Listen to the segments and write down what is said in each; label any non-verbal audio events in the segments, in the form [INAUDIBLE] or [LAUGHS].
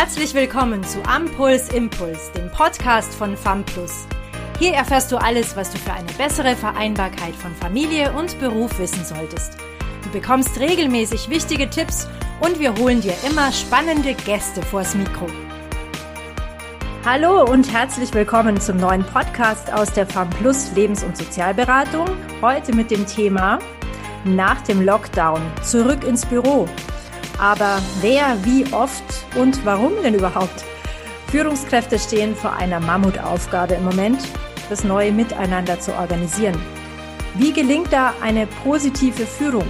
Herzlich willkommen zu Ampuls Impuls, dem Podcast von FAMPLUS. Hier erfährst du alles, was du für eine bessere Vereinbarkeit von Familie und Beruf wissen solltest. Du bekommst regelmäßig wichtige Tipps und wir holen dir immer spannende Gäste vors Mikro. Hallo und herzlich willkommen zum neuen Podcast aus der FAMPLUS Lebens- und Sozialberatung. Heute mit dem Thema nach dem Lockdown zurück ins Büro. Aber wer, wie oft und warum denn überhaupt? Führungskräfte stehen vor einer Mammutaufgabe im Moment, das neue Miteinander zu organisieren. Wie gelingt da eine positive Führung?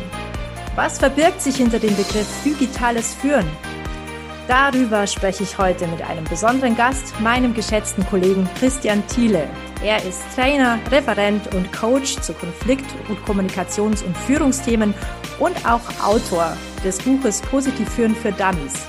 Was verbirgt sich hinter dem Begriff digitales Führen? Darüber spreche ich heute mit einem besonderen Gast, meinem geschätzten Kollegen Christian Thiele. Er ist Trainer, Referent und Coach zu Konflikt- und Kommunikations- und Führungsthemen und auch Autor des Buches Positiv führen für Dummies.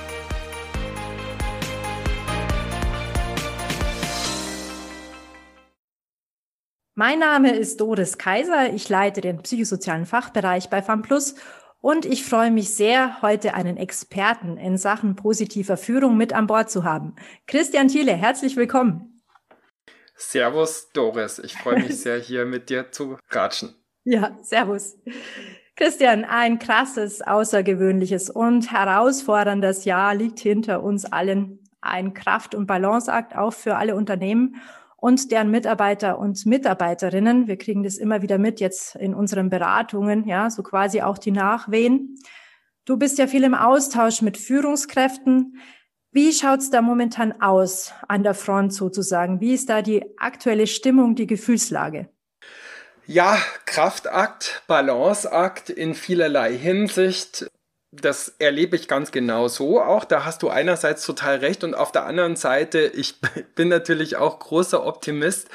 Mein Name ist Doris Kaiser. Ich leite den psychosozialen Fachbereich bei FAMPLUS und ich freue mich sehr, heute einen Experten in Sachen positiver Führung mit an Bord zu haben. Christian Thiele, herzlich willkommen. Servus, Doris. Ich freue mich [LAUGHS] sehr, hier mit dir zu ratschen. Ja, servus. Christian, ein krasses, außergewöhnliches und herausforderndes Jahr liegt hinter uns allen. Ein Kraft- und Balanceakt auch für alle Unternehmen und deren Mitarbeiter und Mitarbeiterinnen. Wir kriegen das immer wieder mit jetzt in unseren Beratungen, ja, so quasi auch die Nachwehen. Du bist ja viel im Austausch mit Führungskräften. Wie schaut's da momentan aus an der Front sozusagen? Wie ist da die aktuelle Stimmung, die Gefühlslage? Ja, Kraftakt, Balanceakt in vielerlei Hinsicht das erlebe ich ganz genau so auch. Da hast du einerseits total recht und auf der anderen Seite, ich [LAUGHS] bin natürlich auch großer Optimist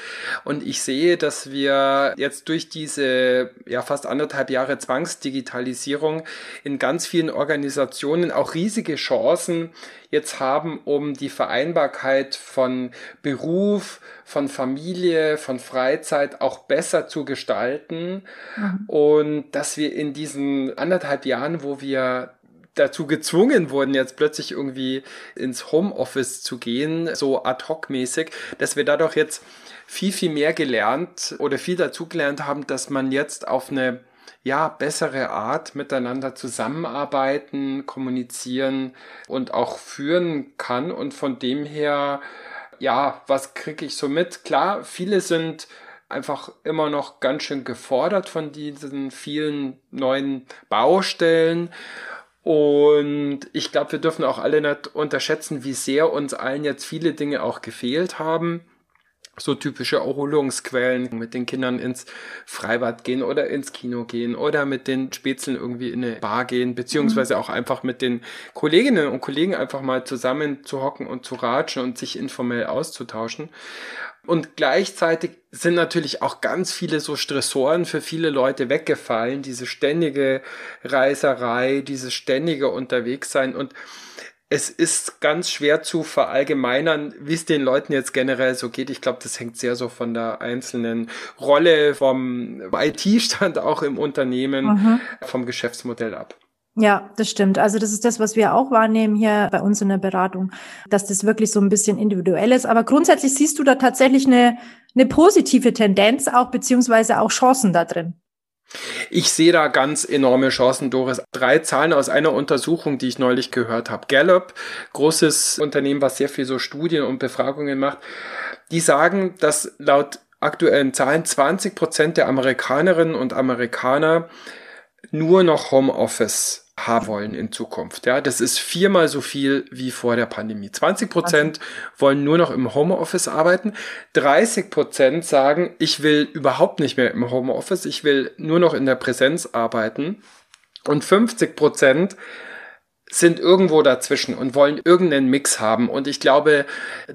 und ich sehe, dass wir jetzt durch diese ja fast anderthalb Jahre Zwangsdigitalisierung in ganz vielen Organisationen auch riesige Chancen jetzt haben, um die Vereinbarkeit von Beruf, von Familie, von Freizeit auch besser zu gestalten. Mhm. Und dass wir in diesen anderthalb Jahren, wo wir dazu gezwungen wurden, jetzt plötzlich irgendwie ins Homeoffice zu gehen, so ad hoc mäßig, dass wir dadurch jetzt viel, viel mehr gelernt oder viel dazugelernt haben, dass man jetzt auf eine ja, bessere Art miteinander zusammenarbeiten, kommunizieren und auch führen kann. Und von dem her, ja, was kriege ich so mit? Klar, viele sind einfach immer noch ganz schön gefordert von diesen vielen neuen Baustellen. Und ich glaube, wir dürfen auch alle nicht unterschätzen, wie sehr uns allen jetzt viele Dinge auch gefehlt haben so typische Erholungsquellen, mit den Kindern ins Freibad gehen oder ins Kino gehen oder mit den Spätzeln irgendwie in eine Bar gehen, beziehungsweise mhm. auch einfach mit den Kolleginnen und Kollegen einfach mal zusammen zu hocken und zu ratschen und sich informell auszutauschen. Und gleichzeitig sind natürlich auch ganz viele so Stressoren für viele Leute weggefallen, diese ständige Reiserei, dieses ständige Unterwegssein und es ist ganz schwer zu verallgemeinern, wie es den Leuten jetzt generell so geht. Ich glaube, das hängt sehr so von der einzelnen Rolle vom IT-Stand [LAUGHS] auch im Unternehmen, mhm. vom Geschäftsmodell ab. Ja, das stimmt. Also das ist das, was wir auch wahrnehmen hier bei uns in der Beratung, dass das wirklich so ein bisschen individuell ist. Aber grundsätzlich siehst du da tatsächlich eine, eine positive Tendenz auch, beziehungsweise auch Chancen da drin. Ich sehe da ganz enorme Chancen, Doris. Drei Zahlen aus einer Untersuchung, die ich neulich gehört habe. Gallup, großes Unternehmen, was sehr viel so Studien und Befragungen macht, die sagen, dass laut aktuellen Zahlen 20 Prozent der Amerikanerinnen und Amerikaner nur noch Homeoffice haben wollen in Zukunft. Ja, das ist viermal so viel wie vor der Pandemie. 20 Prozent wollen nur noch im Homeoffice arbeiten. 30 Prozent sagen, ich will überhaupt nicht mehr im Homeoffice. Ich will nur noch in der Präsenz arbeiten. Und 50 Prozent sind irgendwo dazwischen und wollen irgendeinen Mix haben. Und ich glaube,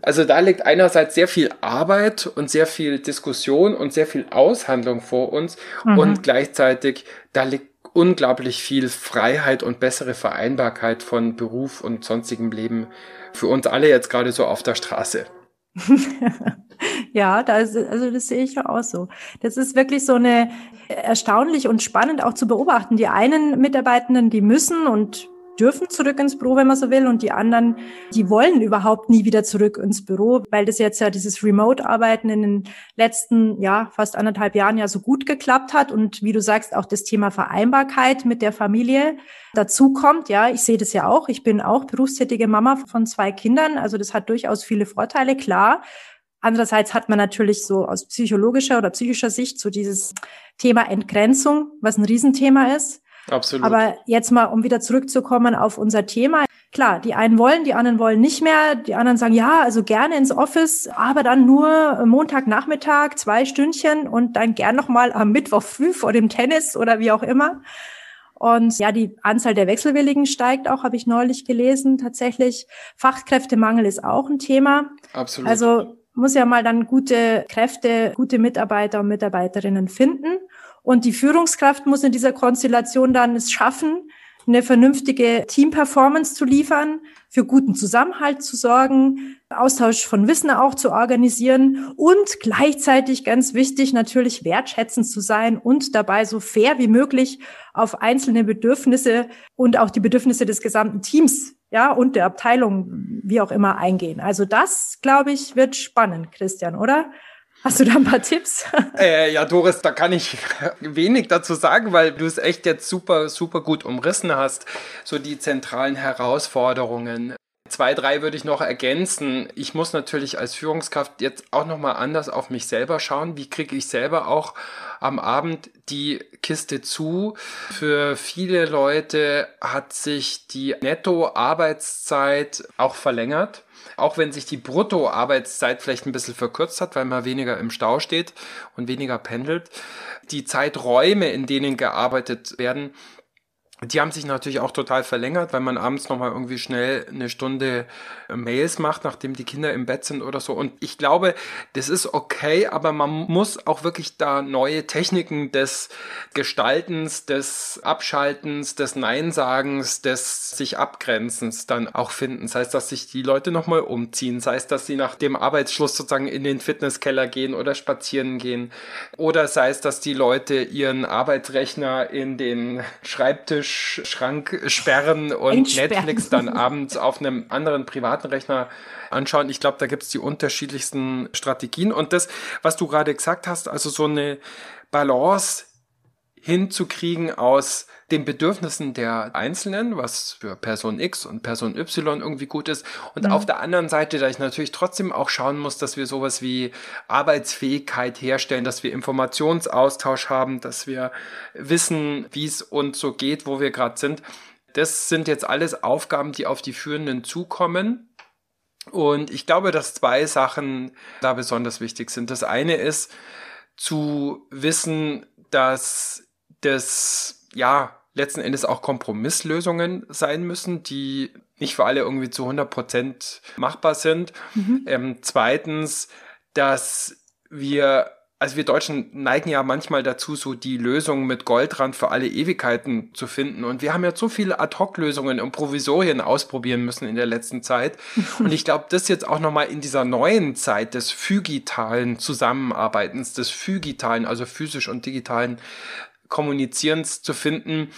also da liegt einerseits sehr viel Arbeit und sehr viel Diskussion und sehr viel Aushandlung vor uns mhm. und gleichzeitig da liegt unglaublich viel Freiheit und bessere Vereinbarkeit von Beruf und sonstigem Leben für uns alle jetzt gerade so auf der Straße. [LAUGHS] ja, das, also das sehe ich ja auch so. Das ist wirklich so eine erstaunlich und spannend auch zu beobachten. Die einen Mitarbeitenden, die müssen und dürfen zurück ins Büro, wenn man so will, und die anderen, die wollen überhaupt nie wieder zurück ins Büro, weil das jetzt ja dieses Remote-Arbeiten in den letzten, ja, fast anderthalb Jahren ja so gut geklappt hat und wie du sagst, auch das Thema Vereinbarkeit mit der Familie dazu kommt. Ja, ich sehe das ja auch. Ich bin auch berufstätige Mama von zwei Kindern, also das hat durchaus viele Vorteile, klar. Andererseits hat man natürlich so aus psychologischer oder psychischer Sicht so dieses Thema Entgrenzung, was ein Riesenthema ist. Absolut. Aber jetzt mal, um wieder zurückzukommen auf unser Thema. Klar, die einen wollen, die anderen wollen nicht mehr. Die anderen sagen, ja, also gerne ins Office, aber dann nur Montagnachmittag, zwei Stündchen und dann gern nochmal am Mittwoch früh vor dem Tennis oder wie auch immer. Und ja, die Anzahl der Wechselwilligen steigt auch, habe ich neulich gelesen, tatsächlich. Fachkräftemangel ist auch ein Thema. Absolut. Also muss ja mal dann gute Kräfte, gute Mitarbeiter und Mitarbeiterinnen finden. Und die Führungskraft muss in dieser Konstellation dann es schaffen, eine vernünftige Teamperformance zu liefern, für guten Zusammenhalt zu sorgen, Austausch von Wissen auch zu organisieren und gleichzeitig ganz wichtig natürlich wertschätzend zu sein und dabei so fair wie möglich auf einzelne Bedürfnisse und auch die Bedürfnisse des gesamten Teams ja, und der Abteilung, wie auch immer, eingehen. Also das, glaube ich, wird spannend, Christian, oder? Hast du da ein paar Tipps? Äh, ja, Doris, da kann ich [LAUGHS] wenig dazu sagen, weil du es echt jetzt super, super gut umrissen hast. So die zentralen Herausforderungen. Zwei, drei würde ich noch ergänzen. Ich muss natürlich als Führungskraft jetzt auch nochmal anders auf mich selber schauen. Wie kriege ich selber auch am Abend die Kiste zu? Für viele Leute hat sich die Netto-Arbeitszeit auch verlängert. Auch wenn sich die Brutto-Arbeitszeit vielleicht ein bisschen verkürzt hat, weil man weniger im Stau steht und weniger pendelt. Die Zeiträume, in denen gearbeitet werden, die haben sich natürlich auch total verlängert, weil man abends nochmal irgendwie schnell eine Stunde äh, Mails macht, nachdem die Kinder im Bett sind oder so. Und ich glaube, das ist okay, aber man muss auch wirklich da neue Techniken des Gestaltens, des Abschaltens, des Neinsagens, des sich Abgrenzens dann auch finden. Das heißt, dass sich die Leute nochmal umziehen. Das heißt, dass sie nach dem Arbeitsschluss sozusagen in den Fitnesskeller gehen oder spazieren gehen. Oder sei es, dass die Leute ihren Arbeitsrechner in den Schreibtisch Schrank sperren und Entsperren. Netflix dann abends auf einem anderen privaten Rechner anschauen. Ich glaube, da gibt es die unterschiedlichsten Strategien. Und das, was du gerade gesagt hast, also so eine Balance hinzukriegen aus den Bedürfnissen der Einzelnen, was für Person X und Person Y irgendwie gut ist. Und mhm. auf der anderen Seite, da ich natürlich trotzdem auch schauen muss, dass wir sowas wie Arbeitsfähigkeit herstellen, dass wir Informationsaustausch haben, dass wir wissen, wie es uns so geht, wo wir gerade sind. Das sind jetzt alles Aufgaben, die auf die Führenden zukommen. Und ich glaube, dass zwei Sachen da besonders wichtig sind. Das eine ist zu wissen, dass das, ja, letzten Endes auch Kompromisslösungen sein müssen, die nicht für alle irgendwie zu 100 Prozent machbar sind. Mhm. Ähm, zweitens, dass wir also wir Deutschen neigen ja manchmal dazu, so die Lösung mit Goldrand für alle Ewigkeiten zu finden. Und wir haben ja so viele Ad-Hoc-Lösungen und Provisorien ausprobieren müssen in der letzten Zeit. [LAUGHS] und ich glaube, das jetzt auch nochmal in dieser neuen Zeit des phygitalen Zusammenarbeitens, des phygitalen, also physisch und digitalen Kommunizierens zu finden.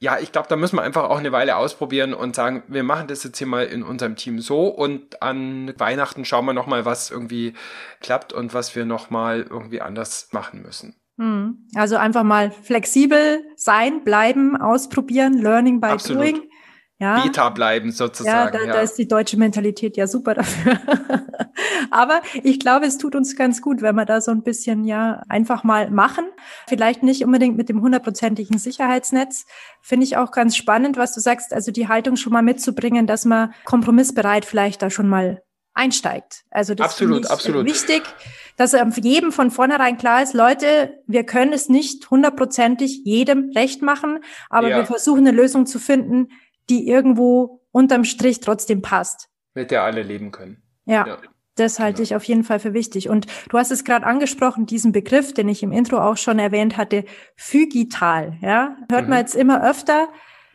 Ja, ich glaube, da müssen wir einfach auch eine Weile ausprobieren und sagen, wir machen das jetzt hier mal in unserem Team so und an Weihnachten schauen wir nochmal, was irgendwie klappt und was wir nochmal irgendwie anders machen müssen. Hm. Also einfach mal flexibel sein, bleiben, ausprobieren, learning by Absolut. doing ja. Beta bleiben sozusagen. Ja da, ja, da ist die deutsche Mentalität ja super dafür. [LAUGHS] Aber ich glaube, es tut uns ganz gut, wenn wir da so ein bisschen ja einfach mal machen. Vielleicht nicht unbedingt mit dem hundertprozentigen Sicherheitsnetz. Finde ich auch ganz spannend, was du sagst, also die Haltung schon mal mitzubringen, dass man kompromissbereit vielleicht da schon mal einsteigt. Also das absolut, ist absolut. wichtig, dass jedem von vornherein klar ist, Leute, wir können es nicht hundertprozentig jedem recht machen, aber ja. wir versuchen eine Lösung zu finden, die irgendwo unterm Strich trotzdem passt. Mit der alle leben können. Ja. ja. Das halte genau. ich auf jeden Fall für wichtig. Und du hast es gerade angesprochen, diesen Begriff, den ich im Intro auch schon erwähnt hatte, phygital. Ja, hört mhm. man jetzt immer öfter.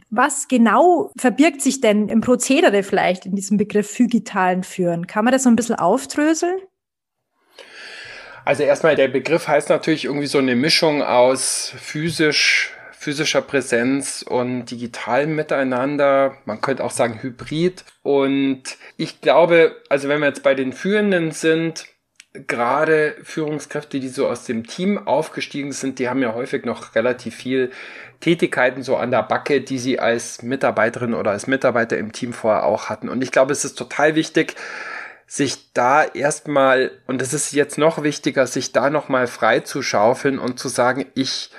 Was genau verbirgt sich denn im Prozedere vielleicht in diesem Begriff phygitalen Führen? Kann man das so ein bisschen aufdröseln? Also erstmal, der Begriff heißt natürlich irgendwie so eine Mischung aus physisch physischer Präsenz und digitalem Miteinander. Man könnte auch sagen Hybrid. Und ich glaube, also wenn wir jetzt bei den Führenden sind, gerade Führungskräfte, die so aus dem Team aufgestiegen sind, die haben ja häufig noch relativ viel Tätigkeiten so an der Backe, die sie als Mitarbeiterin oder als Mitarbeiter im Team vorher auch hatten. Und ich glaube, es ist total wichtig, sich da erstmal, und es ist jetzt noch wichtiger, sich da nochmal frei zu schaufeln und zu sagen, ich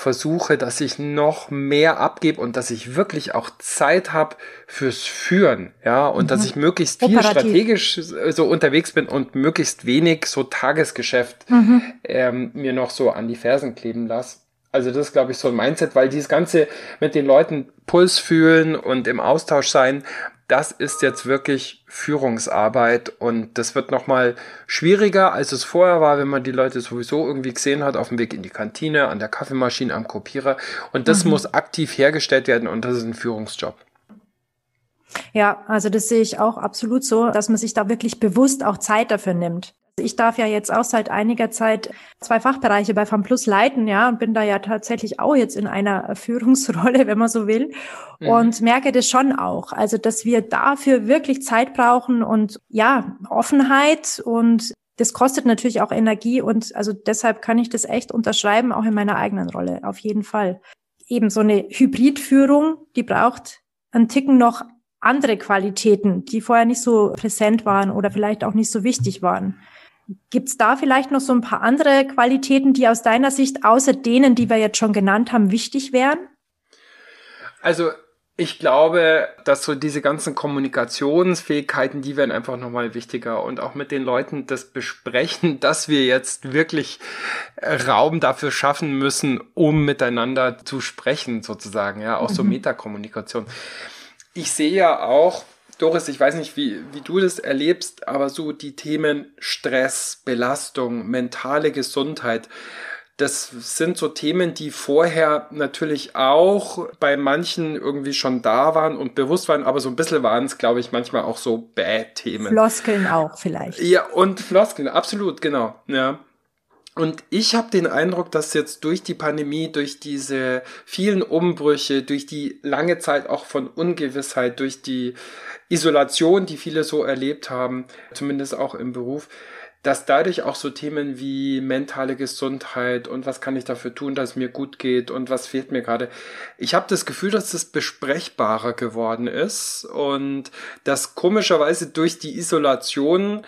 versuche, dass ich noch mehr abgebe und dass ich wirklich auch Zeit habe fürs Führen, ja, und mhm. dass ich möglichst viel Operativ. strategisch so unterwegs bin und möglichst wenig so Tagesgeschäft mhm. ähm, mir noch so an die Fersen kleben lasse. Also das ist, glaube ich, so ein Mindset, weil dieses Ganze mit den Leuten Puls fühlen und im Austausch sein, das ist jetzt wirklich Führungsarbeit und das wird nochmal schwieriger, als es vorher war, wenn man die Leute sowieso irgendwie gesehen hat, auf dem Weg in die Kantine, an der Kaffeemaschine, am Kopierer. Und das mhm. muss aktiv hergestellt werden und das ist ein Führungsjob. Ja, also das sehe ich auch absolut so, dass man sich da wirklich bewusst auch Zeit dafür nimmt. Ich darf ja jetzt auch seit einiger Zeit zwei Fachbereiche bei FAMPLUS leiten, ja, und bin da ja tatsächlich auch jetzt in einer [LAUGHS] Führungsrolle, wenn man so will, mhm. und merke das schon auch. Also, dass wir dafür wirklich Zeit brauchen und ja, Offenheit und das kostet natürlich auch Energie und also deshalb kann ich das echt unterschreiben, auch in meiner eigenen Rolle, auf jeden Fall. Eben so eine Hybridführung, die braucht einen Ticken noch andere Qualitäten, die vorher nicht so präsent waren oder vielleicht auch nicht so wichtig waren. Gibt es da vielleicht noch so ein paar andere Qualitäten, die aus deiner Sicht außer denen, die wir jetzt schon genannt haben, wichtig wären? Also ich glaube, dass so diese ganzen Kommunikationsfähigkeiten, die werden einfach nochmal wichtiger und auch mit den Leuten das besprechen, [LAUGHS] dass wir jetzt wirklich Raum dafür schaffen müssen, um miteinander zu sprechen, sozusagen, ja, auch mhm. so Metakommunikation. Ich sehe ja auch, Doris, ich weiß nicht, wie, wie du das erlebst, aber so die Themen Stress, Belastung, mentale Gesundheit, das sind so Themen, die vorher natürlich auch bei manchen irgendwie schon da waren und bewusst waren, aber so ein bisschen waren es, glaube ich, manchmal auch so Bad-Themen. Floskeln auch vielleicht. Ja, und Floskeln, absolut, genau. Ja. Und ich habe den Eindruck, dass jetzt durch die Pandemie, durch diese vielen Umbrüche, durch die lange Zeit auch von Ungewissheit, durch die Isolation, die viele so erlebt haben, zumindest auch im Beruf, dass dadurch auch so Themen wie mentale Gesundheit und was kann ich dafür tun, dass es mir gut geht und was fehlt mir gerade. Ich habe das Gefühl, dass das besprechbarer geworden ist und dass komischerweise durch die Isolation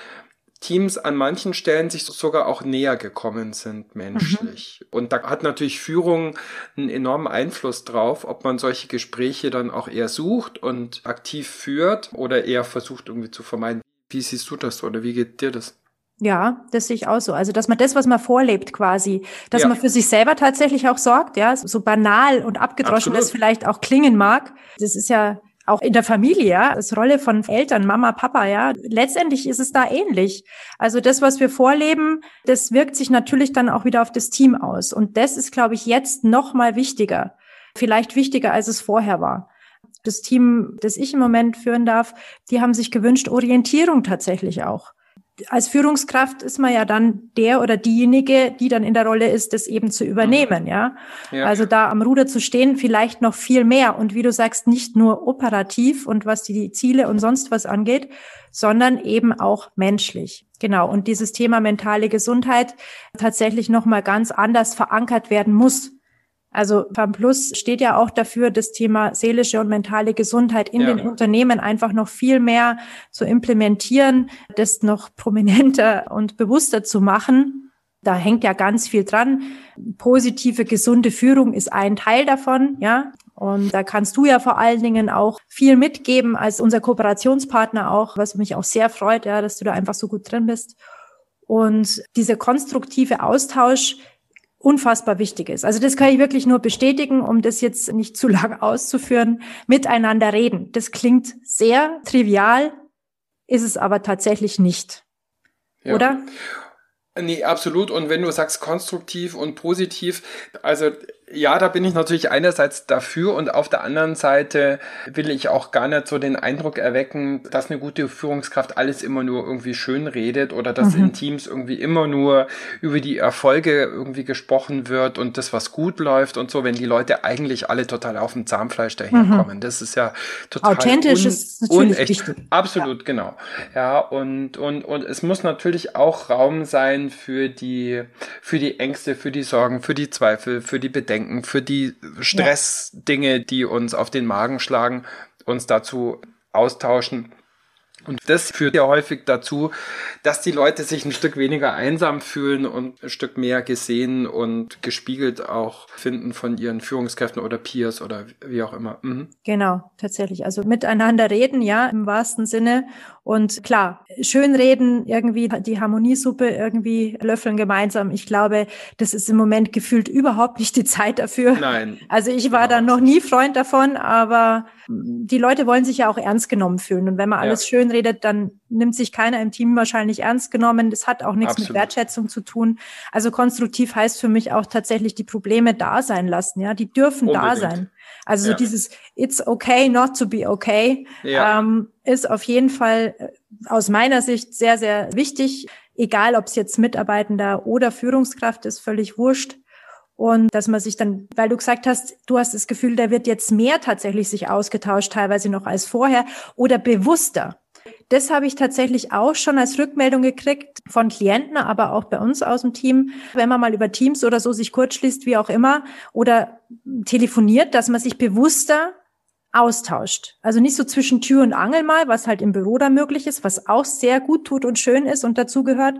Teams an manchen Stellen sich sogar auch näher gekommen sind menschlich. Mhm. Und da hat natürlich Führung einen enormen Einfluss drauf, ob man solche Gespräche dann auch eher sucht und aktiv führt oder eher versucht irgendwie zu vermeiden. Wie siehst du das oder wie geht dir das? Ja, das sehe ich auch so. Also, dass man das, was man vorlebt, quasi, dass ja. man für sich selber tatsächlich auch sorgt, ja, so banal und abgedroschen das vielleicht auch klingen mag. Das ist ja auch in der Familie, ja, als Rolle von Eltern, Mama, Papa, ja, letztendlich ist es da ähnlich. Also das, was wir vorleben, das wirkt sich natürlich dann auch wieder auf das Team aus. Und das ist, glaube ich, jetzt noch mal wichtiger. Vielleicht wichtiger, als es vorher war. Das Team, das ich im Moment führen darf, die haben sich gewünscht, Orientierung tatsächlich auch als Führungskraft ist man ja dann der oder diejenige, die dann in der Rolle ist, das eben zu übernehmen, ja? ja. Also da am Ruder zu stehen, vielleicht noch viel mehr und wie du sagst, nicht nur operativ und was die Ziele und sonst was angeht, sondern eben auch menschlich. Genau. Und dieses Thema mentale Gesundheit tatsächlich nochmal ganz anders verankert werden muss. Also FAMPLUS steht ja auch dafür, das Thema seelische und mentale Gesundheit in ja. den Unternehmen einfach noch viel mehr zu implementieren, das noch prominenter und bewusster zu machen. Da hängt ja ganz viel dran. Positive, gesunde Führung ist ein Teil davon, ja. Und da kannst du ja vor allen Dingen auch viel mitgeben als unser Kooperationspartner auch, was mich auch sehr freut, ja, dass du da einfach so gut drin bist. Und dieser konstruktive Austausch, unfassbar wichtig ist. Also das kann ich wirklich nur bestätigen, um das jetzt nicht zu [LAUGHS] lang auszuführen. Miteinander reden. Das klingt sehr trivial, ist es aber tatsächlich nicht. Ja. Oder? Nee, absolut. Und wenn du sagst konstruktiv und positiv, also Ja, da bin ich natürlich einerseits dafür und auf der anderen Seite will ich auch gar nicht so den Eindruck erwecken, dass eine gute Führungskraft alles immer nur irgendwie schön redet oder dass mhm. in Teams irgendwie immer nur über die Erfolge irgendwie gesprochen wird und das, was gut läuft und so, wenn die Leute eigentlich alle total auf dem Zahnfleisch daherkommen. Mhm. Das ist ja total authentisch un ist natürlich unecht. wichtig. Absolut, ja. genau. Ja, und, und, und es muss natürlich auch Raum sein für die, für die Ängste, für die Sorgen, für die Zweifel, für die Bedenken denken, für die Stressdinge, die uns auf den Magen schlagen, uns dazu austauschen. Und das führt ja häufig dazu, dass die Leute sich ein Stück weniger einsam fühlen und ein Stück mehr gesehen und gespiegelt auch finden von ihren Führungskräften oder Peers oder wie auch immer. Mhm. Genau, tatsächlich. Also miteinander reden, ja, im wahrsten Sinne und klar, schönreden, irgendwie die Harmoniesuppe irgendwie löffeln gemeinsam. Ich glaube, das ist im Moment gefühlt überhaupt nicht die Zeit dafür. Nein. Also ich war da noch nie Freund davon, aber die Leute wollen sich ja auch ernst genommen fühlen. Und wenn man alles ja. schön redet, dann nimmt sich keiner im Team wahrscheinlich ernst genommen. Das hat auch nichts Absolut. mit Wertschätzung zu tun. Also konstruktiv heißt für mich auch tatsächlich die Probleme da sein lassen. Ja, die dürfen Unbedingt. da sein. Also ja. so dieses It's okay not to be okay ja. ähm, ist auf jeden Fall äh, aus meiner Sicht sehr, sehr wichtig. Egal, ob es jetzt Mitarbeitender oder Führungskraft ist, völlig wurscht. Und dass man sich dann, weil du gesagt hast, du hast das Gefühl, da wird jetzt mehr tatsächlich sich ausgetauscht, teilweise noch als vorher oder bewusster. Das habe ich tatsächlich auch schon als Rückmeldung gekriegt von Klienten, aber auch bei uns aus dem Team, wenn man mal über Teams oder so sich kurzschließt, wie auch immer, oder telefoniert, dass man sich bewusster austauscht. Also nicht so zwischen Tür und Angel mal, was halt im Büro da möglich ist, was auch sehr gut tut und schön ist und dazu gehört,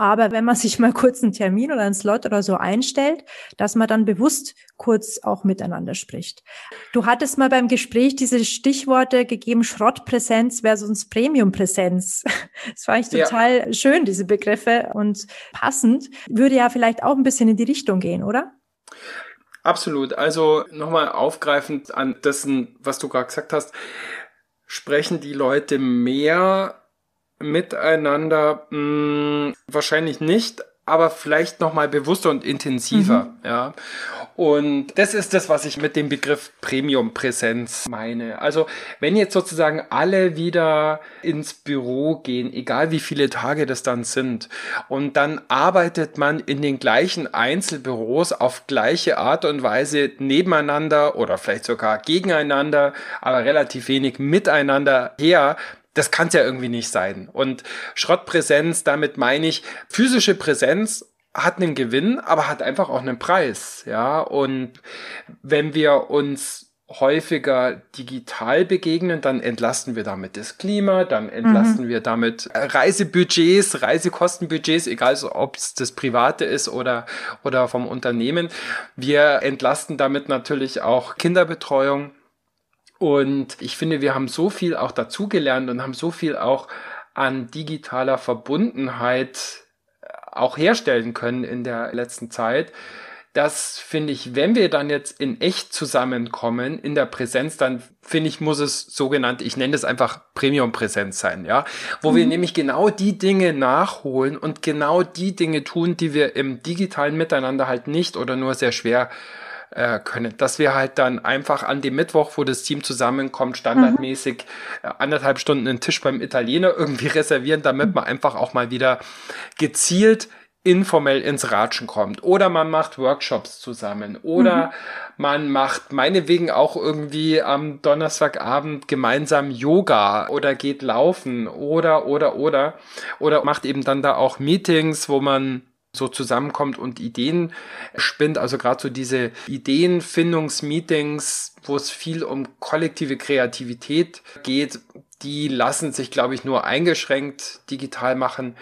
aber wenn man sich mal kurz einen Termin oder einen Slot oder so einstellt, dass man dann bewusst kurz auch miteinander spricht. Du hattest mal beim Gespräch diese Stichworte gegeben, Schrottpräsenz versus Premiumpräsenz. [LAUGHS] Das fand ich total ja. schön, diese Begriffe und passend. Würde ja vielleicht auch ein bisschen in die Richtung gehen, oder? Absolut. Also nochmal aufgreifend an dessen, was du gerade gesagt hast, sprechen die Leute mehr miteinander mh, hm, wahrscheinlich nicht, aber vielleicht noch mal bewusster und intensiver, mhm. ja. Und das ist das, was ich mit dem Begriff Premium-Präsenz meine. Also, wenn jetzt sozusagen alle wieder ins Büro gehen, egal wie viele Tage das dann sind, und dann arbeitet man in den gleichen Einzelbüros auf gleiche Art und Weise nebeneinander oder vielleicht sogar gegeneinander, aber relativ wenig miteinander her, das kann es ja irgendwie nicht sein. Und Schrottpräsenz, damit meine ich, physische Präsenz hat einen Gewinn, aber hat einfach auch einen Preis, ja. Und wenn wir uns häufiger digital begegnen, dann entlasten wir damit das Klima, dann entlasten mhm. wir damit Reisebudgets, Reisekostenbudgets, egal ob es das private ist oder, oder vom Unternehmen. Wir entlasten damit natürlich auch Kinderbetreuung. Und ich finde, wir haben so viel auch dazugelernt und haben so viel auch an digitaler Verbundenheit äh, auch herstellen können in der letzten Zeit. Das finde ich, wenn wir dann jetzt in echt zusammenkommen, in der Präsenz, dann finde ich, muss es sogenannt, ich nenne es einfach Premium-Präsenz sein, ja, wo mhm. wir nämlich genau die Dinge nachholen und genau die Dinge tun, die wir im digitalen Miteinander halt nicht oder nur sehr schwer äh, können. Dass wir halt dann einfach an dem Mittwoch, wo das Team zusammenkommt, standardmäßig mhm. äh, anderthalb Stunden einen Tisch beim Italiener irgendwie [LAUGHS] reservieren, damit man einfach auch mal wieder gezielt informell ins Ratschen kommt. Oder man macht Workshops zusammen. Oder mhm. man macht meinetwegen auch irgendwie am Donnerstagabend gemeinsam Yoga oder geht laufen oder, oder, oder. Oder macht eben dann da auch Meetings, wo man so zusammenkommt und Ideen spinnt. Also gerade so diese Ideenfindungsmeetings, wo es viel um kollektive Kreativität geht, die lassen sich, glaube ich, nur eingeschränkt digital machen.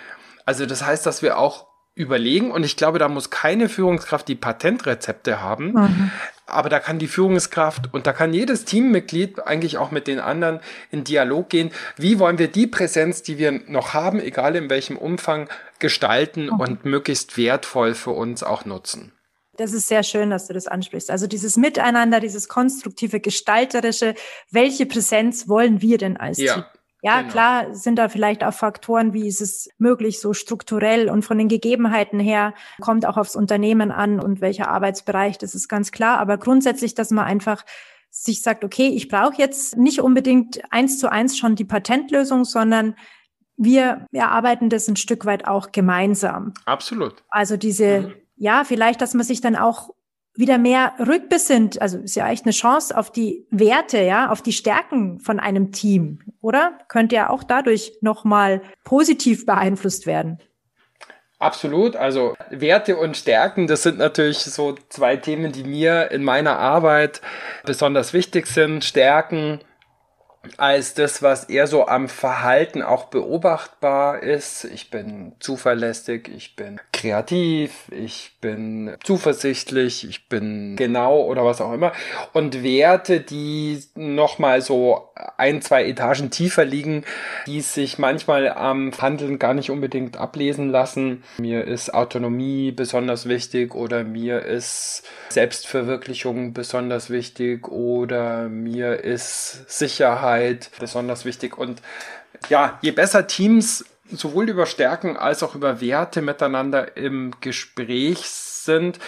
Also das heißt, dass wir auch überlegen und ich glaube, da muss keine Führungskraft die Patentrezepte haben, mhm. aber da kann die Führungskraft und da kann jedes Teammitglied eigentlich auch mit den anderen in Dialog gehen. Wie wollen wir die Präsenz, die wir noch haben, egal in welchem Umfang, gestalten mhm. und möglichst wertvoll für uns auch nutzen? Das ist sehr schön, dass du das ansprichst. Also dieses Miteinander, dieses konstruktive, gestalterische, welche Präsenz wollen wir denn als ja. Team? Ja, genau. klar sind da vielleicht auch Faktoren, wie ist es möglich, so strukturell und von den Gegebenheiten her kommt auch aufs Unternehmen an und welcher Arbeitsbereich, das ist ganz klar. Aber grundsätzlich, dass man einfach sich sagt, okay, ich brauche jetzt nicht unbedingt eins zu eins schon die Patentlösung, sondern wir erarbeiten das ein Stück weit auch gemeinsam. Absolut. Also diese, mhm. ja, vielleicht, dass man sich dann auch wieder mehr rückbesinnt, also ist ja echt eine Chance auf die Werte, ja, auf die Stärken von einem Team, oder? Könnte ja auch dadurch nochmal positiv beeinflusst werden. Absolut. Also Werte und Stärken, das sind natürlich so zwei Themen, die mir in meiner Arbeit besonders wichtig sind. Stärken als das, was eher so am Verhalten auch beobachtbar ist. Ich bin zuverlässig, ich bin kreativ, ich bin zuversichtlich, ich bin genau oder was auch immer. Und Werte, die nochmal so ein, zwei Etagen tiefer liegen, die sich manchmal am Handeln gar nicht unbedingt ablesen lassen. Mir ist Autonomie besonders wichtig oder mir ist Selbstverwirklichung besonders wichtig oder mir ist Sicherheit besonders wichtig. Und ja, je besser Teams sowohl über Stärken als auch über Werte miteinander im Gespräch sind,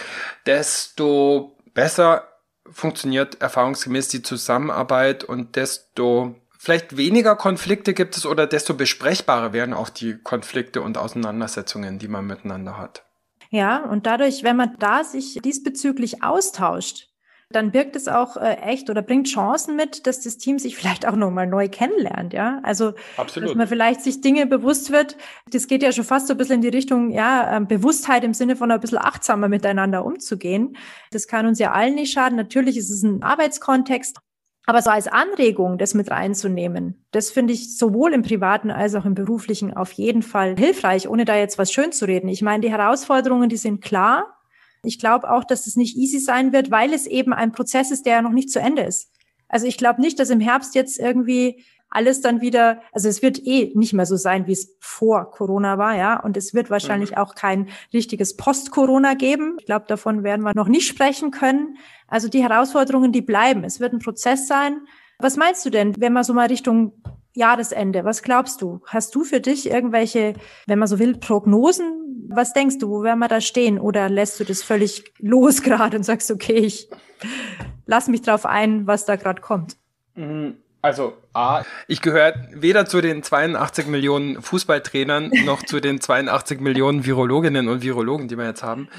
desto besser funktioniert erfahrungsgemäß die Zusammenarbeit und desto vielleicht weniger Konflikte gibt es oder desto besprechbarer werden auch die Konflikte und Auseinandersetzungen, die man miteinander hat. Ja, und dadurch, wenn man da sich diesbezüglich austauscht, dann birgt es auch äh, echt oder bringt Chancen mit, dass das Team sich vielleicht auch nochmal neu kennenlernt, ja. Also, Absolut. dass man vielleicht sich Dinge bewusst wird. Das geht ja schon fast so ein bisschen in die Richtung, ja, äh, Bewusstheit im Sinne von ein bisschen achtsamer miteinander umzugehen. Das kann uns ja allen nicht schaden. Natürlich ist es ein Arbeitskontext. Aber so als Anregung, das mit reinzunehmen, das finde ich sowohl im privaten als auch im beruflichen auf jeden Fall hilfreich, ohne da jetzt was schön zu reden. Ich meine, die Herausforderungen, die sind klar. Ich glaube auch, dass es nicht easy sein wird, weil es eben ein Prozess ist, der ja noch nicht zu Ende ist. Also ich glaube nicht, dass im Herbst jetzt irgendwie alles dann wieder, also es wird eh nicht mehr so sein, wie es vor Corona war, ja. Und es wird wahrscheinlich mhm. auch kein richtiges Post-Corona geben. Ich glaube, davon werden wir noch nicht sprechen können. Also die Herausforderungen, die bleiben. Es wird ein Prozess sein. Was meinst du denn, wenn man so mal Richtung Jahresende, was glaubst du? Hast du für dich irgendwelche, wenn man so will, Prognosen? Was denkst du, wo werden wir da stehen? Oder lässt du das völlig [LAUGHS] los gerade und sagst, okay, ich lass mich drauf ein, was da gerade kommt? Mhm. Also A, ich gehöre weder zu den 82 Millionen Fußballtrainern [LAUGHS] noch zu den 82 Millionen Virologinnen und Virologen, die wir jetzt haben.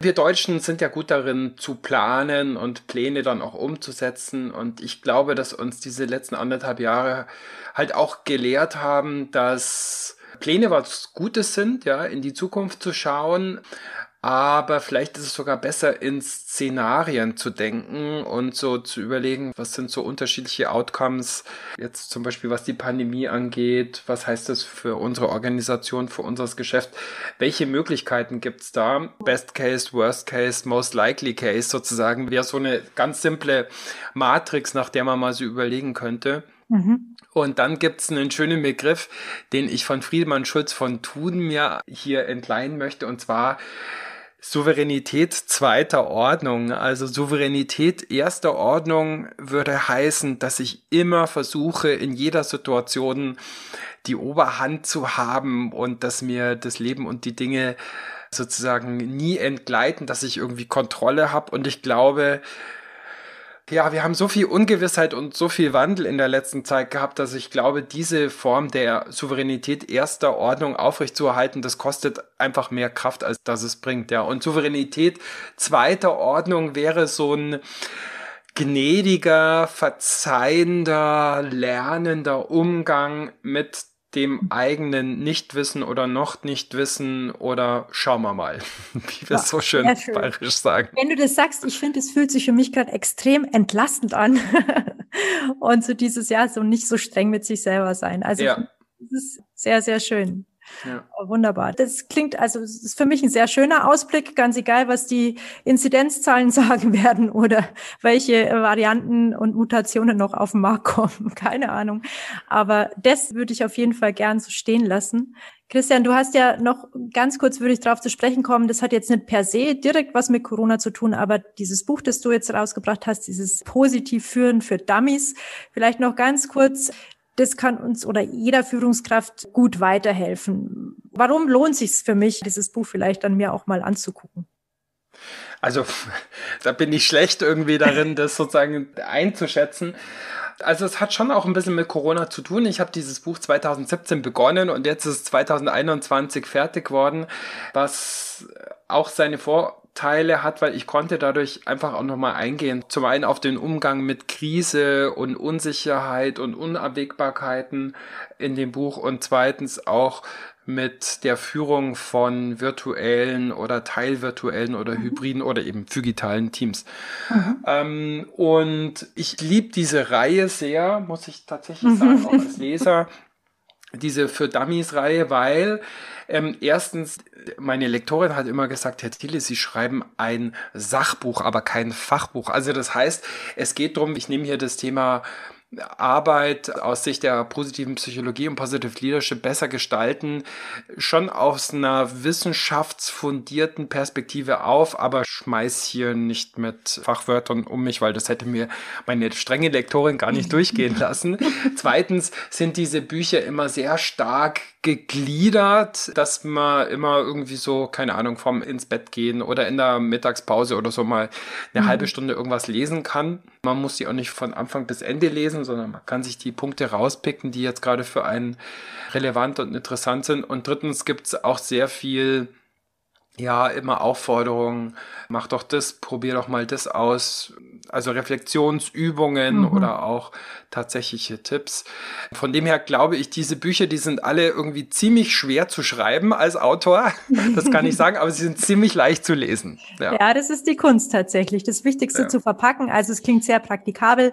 Wir Deutschen sind ja gut darin zu planen und Pläne dann auch umzusetzen. Und ich glaube, dass uns diese letzten anderthalb Jahre halt auch gelehrt haben, dass Pläne was Gutes sind, ja, in die Zukunft zu schauen, aber vielleicht ist es sogar besser, in Szenarien zu denken und so zu überlegen, was sind so unterschiedliche Outcomes, jetzt zum Beispiel was die Pandemie angeht, was heißt das für unsere Organisation, für unser Geschäft, welche Möglichkeiten gibt's da? Best Case, Worst Case, Most Likely Case sozusagen, wäre so eine ganz simple Matrix, nach der man mal so überlegen könnte. Mhm. Und dann gibt's einen schönen Begriff, den ich von Friedemann Schulz von Thun mir hier entleihen möchte, und zwar Souveränität zweiter Ordnung. Also Souveränität erster Ordnung würde heißen, dass ich immer versuche, in jeder Situation die Oberhand zu haben und dass mir das Leben und die Dinge sozusagen nie entgleiten, dass ich irgendwie Kontrolle habe. Und ich glaube, ja, wir haben so viel Ungewissheit und so viel Wandel in der letzten Zeit gehabt, dass ich glaube, diese Form der Souveränität erster Ordnung aufrechtzuerhalten, das kostet einfach mehr Kraft, als dass es bringt. Ja, und Souveränität zweiter Ordnung wäre so ein gnädiger, verzeihender, lernender Umgang mit dem eigenen Nichtwissen oder noch nicht wissen oder schauen wir mal, [LAUGHS] wie wir ja, so schön, schön bayerisch sagen. Wenn du das sagst, ich finde, es fühlt sich für mich gerade extrem entlastend an. [LAUGHS] Und so dieses Jahr so nicht so streng mit sich selber sein. Also ja. das ist sehr, sehr schön. Ja. Oh, wunderbar. Das klingt, also es ist für mich ein sehr schöner Ausblick, ganz egal, was die Inzidenzzahlen [LAUGHS] sagen werden oder welche Varianten und Mutationen noch auf den Markt kommen. [LAUGHS] Keine Ahnung. Aber das würde ich auf jeden Fall gern so stehen lassen. Christian, du hast ja noch ganz kurz würde ich darauf zu sprechen kommen. Das hat jetzt nicht per se direkt was mit Corona zu tun, aber dieses Buch, das du jetzt rausgebracht hast, dieses Positiv führen für Dummies, vielleicht noch ganz kurz das kann uns oder jeder Führungskraft gut weiterhelfen. Warum lohnt sich für mich, dieses Buch vielleicht dann mir auch mal anzugucken? Also, [LAUGHS] da bin ich schlecht irgendwie darin, [LAUGHS] das sozusagen einzuschätzen. Also es hat schon auch ein bisschen mit Corona zu tun. Ich habe dieses Buch 2017 begonnen und jetzt ist es 2021 fertig worden, was auch seine Vorteile hat, weil ich konnte dadurch einfach auch nochmal eingehen. Zum einen auf den Umgang mit Krise und Unsicherheit und Unabwägbarkeiten in dem Buch und zweitens auch mit der Führung von virtuellen oder teilvirtuellen oder mhm. hybriden oder eben digitalen Teams. Mhm. Ähm, und ich liebe diese Reihe sehr, muss ich tatsächlich sagen, [LAUGHS] auch als Leser, diese für Dummies-Reihe, weil ähm, erstens, meine Lektorin hat immer gesagt, Herr Thiele, Sie schreiben ein Sachbuch, aber kein Fachbuch. Also das heißt, es geht darum, ich nehme hier das Thema Arbeit aus Sicht der positiven Psychologie und Positive Leadership besser gestalten, schon aus einer wissenschaftsfundierten Perspektive auf, aber schmeiß hier nicht mit Fachwörtern um mich, weil das hätte mir meine strenge Lektorin gar nicht [LAUGHS] durchgehen lassen. Zweitens sind diese Bücher immer sehr stark gegliedert, dass man immer irgendwie so, keine Ahnung, vom ins Bett gehen oder in der Mittagspause oder so mal eine mhm. halbe Stunde irgendwas lesen kann. Man muss die auch nicht von Anfang bis Ende lesen, sondern man kann sich die Punkte rauspicken, die jetzt gerade für einen relevant und interessant sind. Und drittens gibt es auch sehr viel ja, immer Aufforderungen, mach doch das, probier doch mal das aus. Also Reflexionsübungen mhm. oder auch tatsächliche Tipps. Von dem her glaube ich, diese Bücher, die sind alle irgendwie ziemlich schwer zu schreiben als Autor. [LAUGHS] Das kann ich sagen, aber sie sind ziemlich leicht zu lesen. Ja, ja das ist die Kunst tatsächlich. Das Wichtigste ja. zu verpacken. Also es klingt sehr praktikabel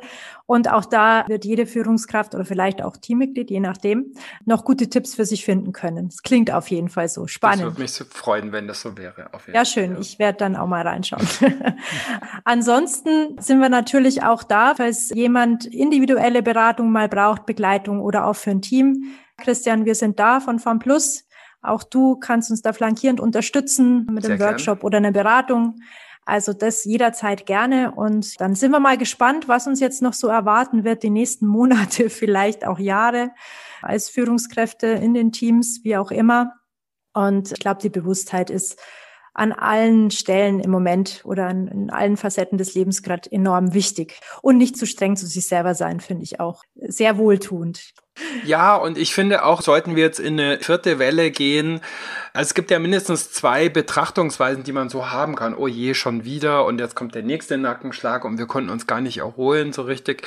und auch da wird jede Führungskraft oder vielleicht auch Teammitglied, je nachdem, noch gute Tipps für sich finden können. Es klingt auf jeden Fall so spannend. Das würde mich so freuen, wenn das so wäre. ja, schön. Fall. Ich werde dann auch mal reinschauen. [LAUGHS] Ansonsten sind wir natürlich auch da, falls jemand individuelle Beratung mal braucht, Begleitung oder auch für ein Team. Christian, wir sind da von FarmPlus. Auch du kannst uns da flankierend unterstützen mit Sehr einem Workshop gern. oder einer Beratung. Also das jederzeit gerne. Und dann sind wir mal gespannt, was uns jetzt noch so erwarten wird, die nächsten [LAUGHS] Monate, vielleicht auch Jahre als Führungskräfte in den Teams, wie auch immer. Und ich glaube, die Bewusstheit ist an allen Stellen im Moment oder an, in allen Facetten des Lebens gerade enorm wichtig. Und nicht zu streng zu sich selber sein, finde ich auch sehr wohltuend. Ja, und ich finde auch, sollten wir jetzt in eine vierte Welle gehen, also es gibt ja mindestens zwei Betrachtungsweisen, die man so haben kann. Oh je, schon wieder und jetzt kommt der nächste Nackenschlag und wir konnten uns gar nicht erholen so richtig.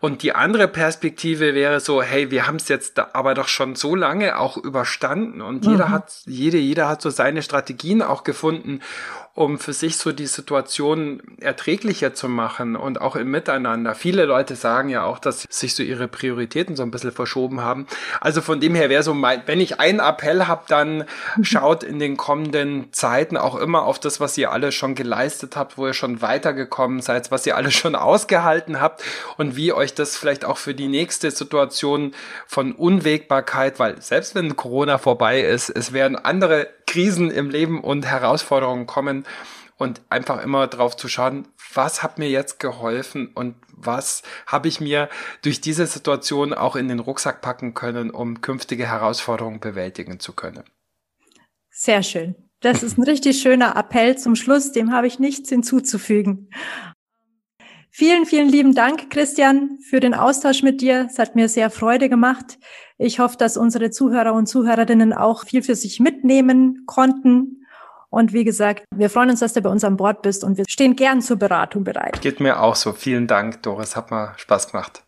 Und die andere Perspektive wäre so, hey, wir haben es jetzt aber doch schon so lange auch überstanden und mhm. jeder hat, jede, jeder hat so seine Strategien auch gefunden um für sich so die Situation erträglicher zu machen und auch im Miteinander. Viele Leute sagen ja auch, dass sich so ihre Prioritäten so ein bisschen verschoben haben. Also von dem her wäre so mein, wenn ich einen Appell habe, dann schaut in den kommenden Zeiten auch immer auf das, was ihr alle schon geleistet habt, wo ihr schon weitergekommen seid, was ihr alle schon ausgehalten habt und wie euch das vielleicht auch für die nächste Situation von Unwägbarkeit, weil selbst wenn Corona vorbei ist, es werden andere Krisen im Leben und Herausforderungen kommen und einfach immer drauf zu schauen, was hat mir jetzt geholfen und was habe ich mir durch diese Situation auch in den Rucksack packen können, um künftige Herausforderungen bewältigen zu können. Sehr schön. Das ist ein richtig schöner Appell zum Schluss, dem habe ich nichts hinzuzufügen. Vielen, vielen lieben Dank, Christian, für den Austausch mit dir. Es hat mir sehr Freude gemacht. Ich hoffe, dass unsere Zuhörer und Zuhörerinnen auch viel für sich mitnehmen konnten. Und wie gesagt, wir freuen uns, dass du bei uns an Bord bist und wir stehen gern zur Beratung bereit. Geht mir auch so. Vielen Dank, Doris. Hat mir Spaß gemacht.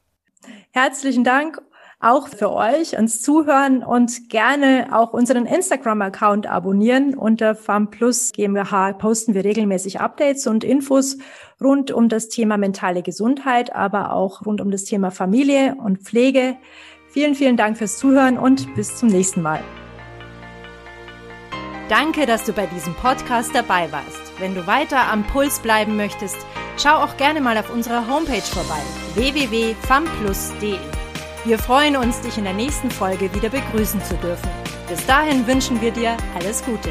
Herzlichen Dank auch für euch ans Zuhören und gerne auch unseren Instagram-Account abonnieren. Unter FarmPlus GmbH posten wir regelmäßig Updates und Infos rund um das Thema mentale Gesundheit, aber auch rund um das Thema Familie und Pflege. Vielen, vielen Dank fürs Zuhören und bis zum nächsten Mal. Danke, dass du bei diesem Podcast dabei warst. Wenn du weiter am Puls bleiben möchtest, schau auch gerne mal auf unserer Homepage vorbei www.famplus.de. Wir freuen uns, dich in der nächsten Folge wieder begrüßen zu dürfen. Bis dahin wünschen wir dir alles Gute.